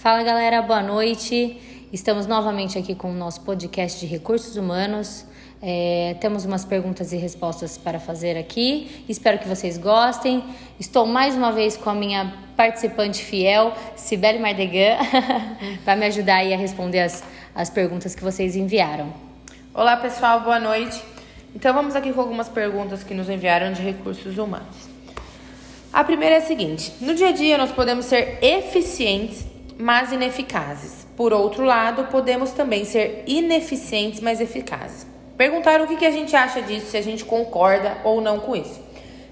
Fala galera, boa noite. Estamos novamente aqui com o nosso podcast de recursos humanos. É, temos umas perguntas e respostas para fazer aqui. Espero que vocês gostem. Estou mais uma vez com a minha participante fiel, Cibele Mardegan, para me ajudar aí a responder as, as perguntas que vocês enviaram. Olá pessoal, boa noite. Então vamos aqui com algumas perguntas que nos enviaram de recursos humanos. A primeira é a seguinte: no dia a dia nós podemos ser eficientes, mas ineficazes. Por outro lado, podemos também ser ineficientes, mas eficazes. Perguntaram o que, que a gente acha disso, se a gente concorda ou não com isso.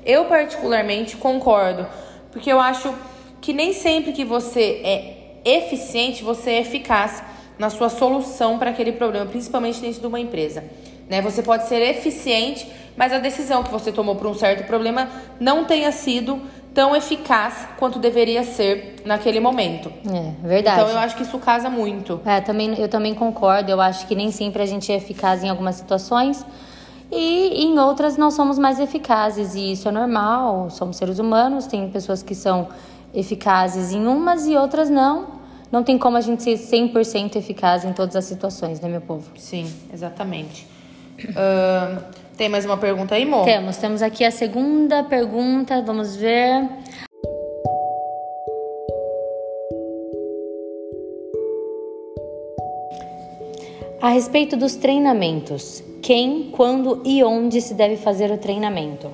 Eu, particularmente, concordo, porque eu acho que nem sempre que você é eficiente, você é eficaz na sua solução para aquele problema, principalmente dentro de uma empresa. Né? Você pode ser eficiente, mas a decisão que você tomou para um certo problema não tenha sido tão eficaz quanto deveria ser naquele momento. É, verdade. Então eu acho que isso casa muito. É, também, eu também concordo. Eu acho que nem sempre a gente é eficaz em algumas situações e em outras não somos mais eficazes. E isso é normal, somos seres humanos, tem pessoas que são eficazes em umas e outras não. Não tem como a gente ser 100% eficaz em todas as situações, né, meu povo? Sim, exatamente. Uh, tem mais uma pergunta aí, Mo? Temos, temos aqui a segunda pergunta, vamos ver. A respeito dos treinamentos, quem, quando e onde se deve fazer o treinamento?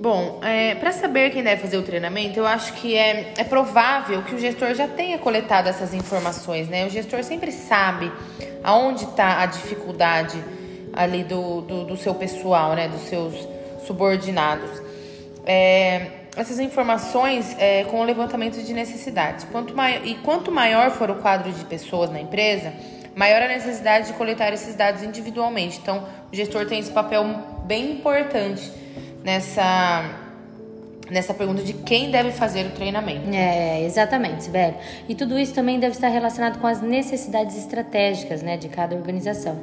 Bom, é, para saber quem deve fazer o treinamento, eu acho que é, é provável que o gestor já tenha coletado essas informações, né? O gestor sempre sabe aonde está a dificuldade ali do, do, do, seu pessoal, né? Dos seus subordinados. É, essas informações é, com o levantamento de necessidades. Quanto maior, e quanto maior for o quadro de pessoas na empresa, maior a necessidade de coletar esses dados individualmente. Então, o gestor tem esse papel bem importante nessa nessa pergunta de quem deve fazer o treinamento. É, exatamente, velho. E tudo isso também deve estar relacionado com as necessidades estratégicas, né, de cada organização.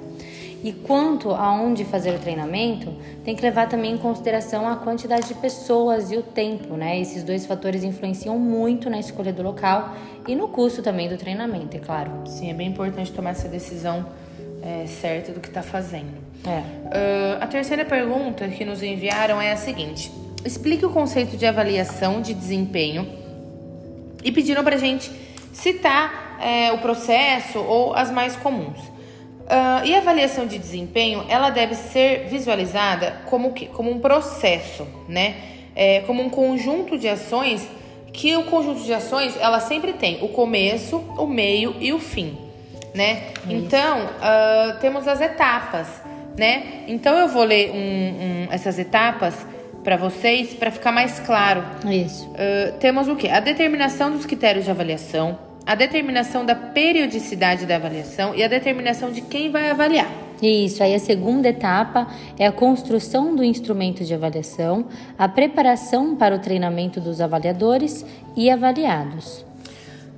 E quanto aonde fazer o treinamento, tem que levar também em consideração a quantidade de pessoas e o tempo, né? Esses dois fatores influenciam muito na escolha do local e no custo também do treinamento, é claro. Sim, é bem importante tomar essa decisão é, certa do que está fazendo. É. Uh, a terceira pergunta que nos enviaram é a seguinte: explique o conceito de avaliação de desempenho e pediram para gente citar é, o processo ou as mais comuns. Uh, e a avaliação de desempenho, ela deve ser visualizada como, que, como um processo, né? É, como um conjunto de ações que o conjunto de ações, ela sempre tem o começo, o meio e o fim, né? Então, uh, temos as etapas, né? Então, eu vou ler um, um, essas etapas para vocês, para ficar mais claro. Isso. Uh, temos o que? A determinação dos critérios de avaliação, a determinação da periodicidade da avaliação e a determinação de quem vai avaliar. Isso, aí a segunda etapa é a construção do instrumento de avaliação, a preparação para o treinamento dos avaliadores e avaliados.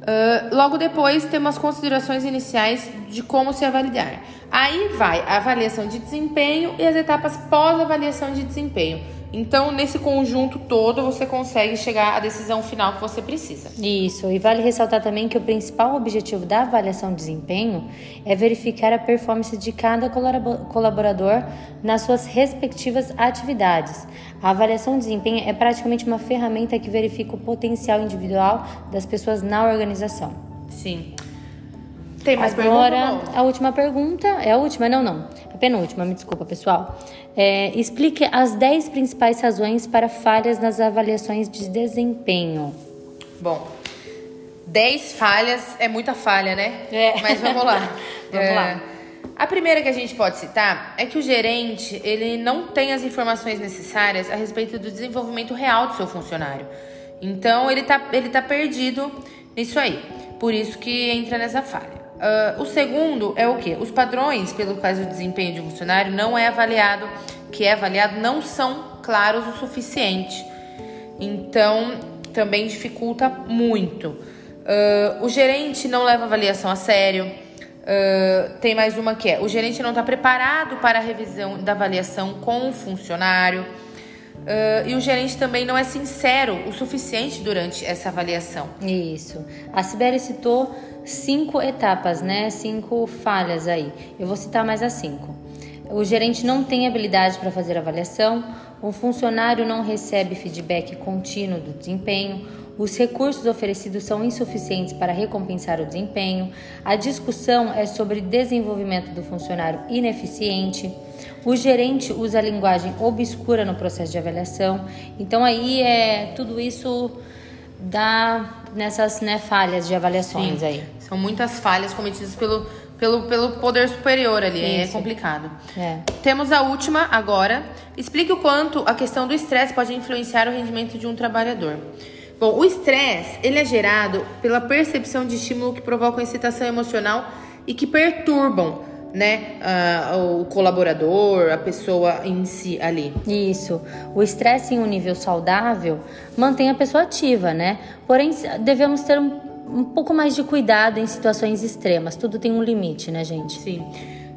Uh, logo depois temos as considerações iniciais de como se avaliar. Aí vai a avaliação de desempenho e as etapas pós-avaliação de desempenho então, nesse conjunto todo, você consegue chegar à decisão final que você precisa. Isso, e vale ressaltar também que o principal objetivo da avaliação de desempenho é verificar a performance de cada colaborador nas suas respectivas atividades. A avaliação de desempenho é praticamente uma ferramenta que verifica o potencial individual das pessoas na organização. Sim. Tem mais Agora, a última pergunta. É a última? Não, não. A penúltima, me desculpa, pessoal. É, explique as 10 principais razões para falhas nas avaliações de desempenho. Bom, 10 falhas é muita falha, né? É. Mas vamos lá. vamos é, lá. A primeira que a gente pode citar é que o gerente ele não tem as informações necessárias a respeito do desenvolvimento real do seu funcionário. Então ele tá, ele tá perdido nisso aí. Por isso que entra nessa falha. Uh, o segundo é o que? Os padrões pelo quais o desempenho de um funcionário não é avaliado, que é avaliado, não são claros o suficiente. Então, também dificulta muito. Uh, o gerente não leva avaliação a sério. Uh, tem mais uma que é: o gerente não está preparado para a revisão da avaliação com o funcionário. Uh, e o gerente também não é sincero o suficiente durante essa avaliação. Isso. A Sibeli citou cinco etapas, né? Cinco falhas aí. Eu vou citar mais as cinco. O gerente não tem habilidade para fazer avaliação, o funcionário não recebe feedback contínuo do desempenho, os recursos oferecidos são insuficientes para recompensar o desempenho, a discussão é sobre desenvolvimento do funcionário ineficiente, o gerente usa a linguagem obscura no processo de avaliação. Então aí é tudo isso dá nessas né, falhas de avaliações Sim, aí. São muitas falhas cometidas pelo, pelo, pelo poder superior ali, é isso. é complicado. É. Temos a última agora. Explique o quanto a questão do estresse pode influenciar o rendimento de um trabalhador. Bom, o estresse ele é gerado pela percepção de estímulo que provocam excitação emocional e que perturbam né, uh, o colaborador, a pessoa em si ali. Isso. O estresse em um nível saudável mantém a pessoa ativa, né? Porém, devemos ter um, um pouco mais de cuidado em situações extremas. Tudo tem um limite, né, gente? Sim.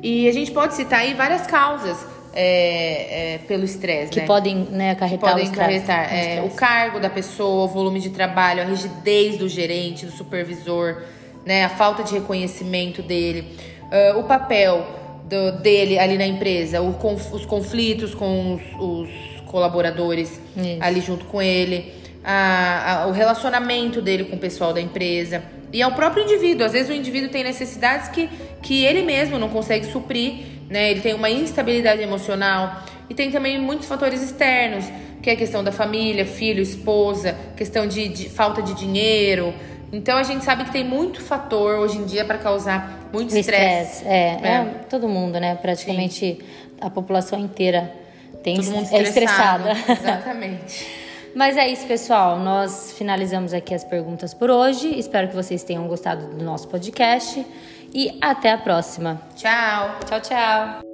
E a gente pode citar aí várias causas é, é, pelo estresse, que né? podem né, acarretar, que podem acarretar é, o cargo da pessoa, o volume de trabalho, a rigidez do gerente, do supervisor, né, a falta de reconhecimento dele, uh, o papel do, dele ali na empresa, o, os conflitos com os, os colaboradores Isso. ali junto com ele, a, a, o relacionamento dele com o pessoal da empresa. E ao próprio indivíduo. Às vezes o indivíduo tem necessidades que, que ele mesmo não consegue suprir né? Ele tem uma instabilidade emocional e tem também muitos fatores externos, que é a questão da família, filho, esposa, questão de, de falta de dinheiro. Então a gente sabe que tem muito fator hoje em dia para causar muito estresse. É, é, é, todo mundo, né? Praticamente Sim. a população inteira tem todo mundo é estressada. Exatamente. Mas é isso, pessoal. Nós finalizamos aqui as perguntas por hoje. Espero que vocês tenham gostado do nosso podcast e até a próxima. Tchau. Tchau, tchau.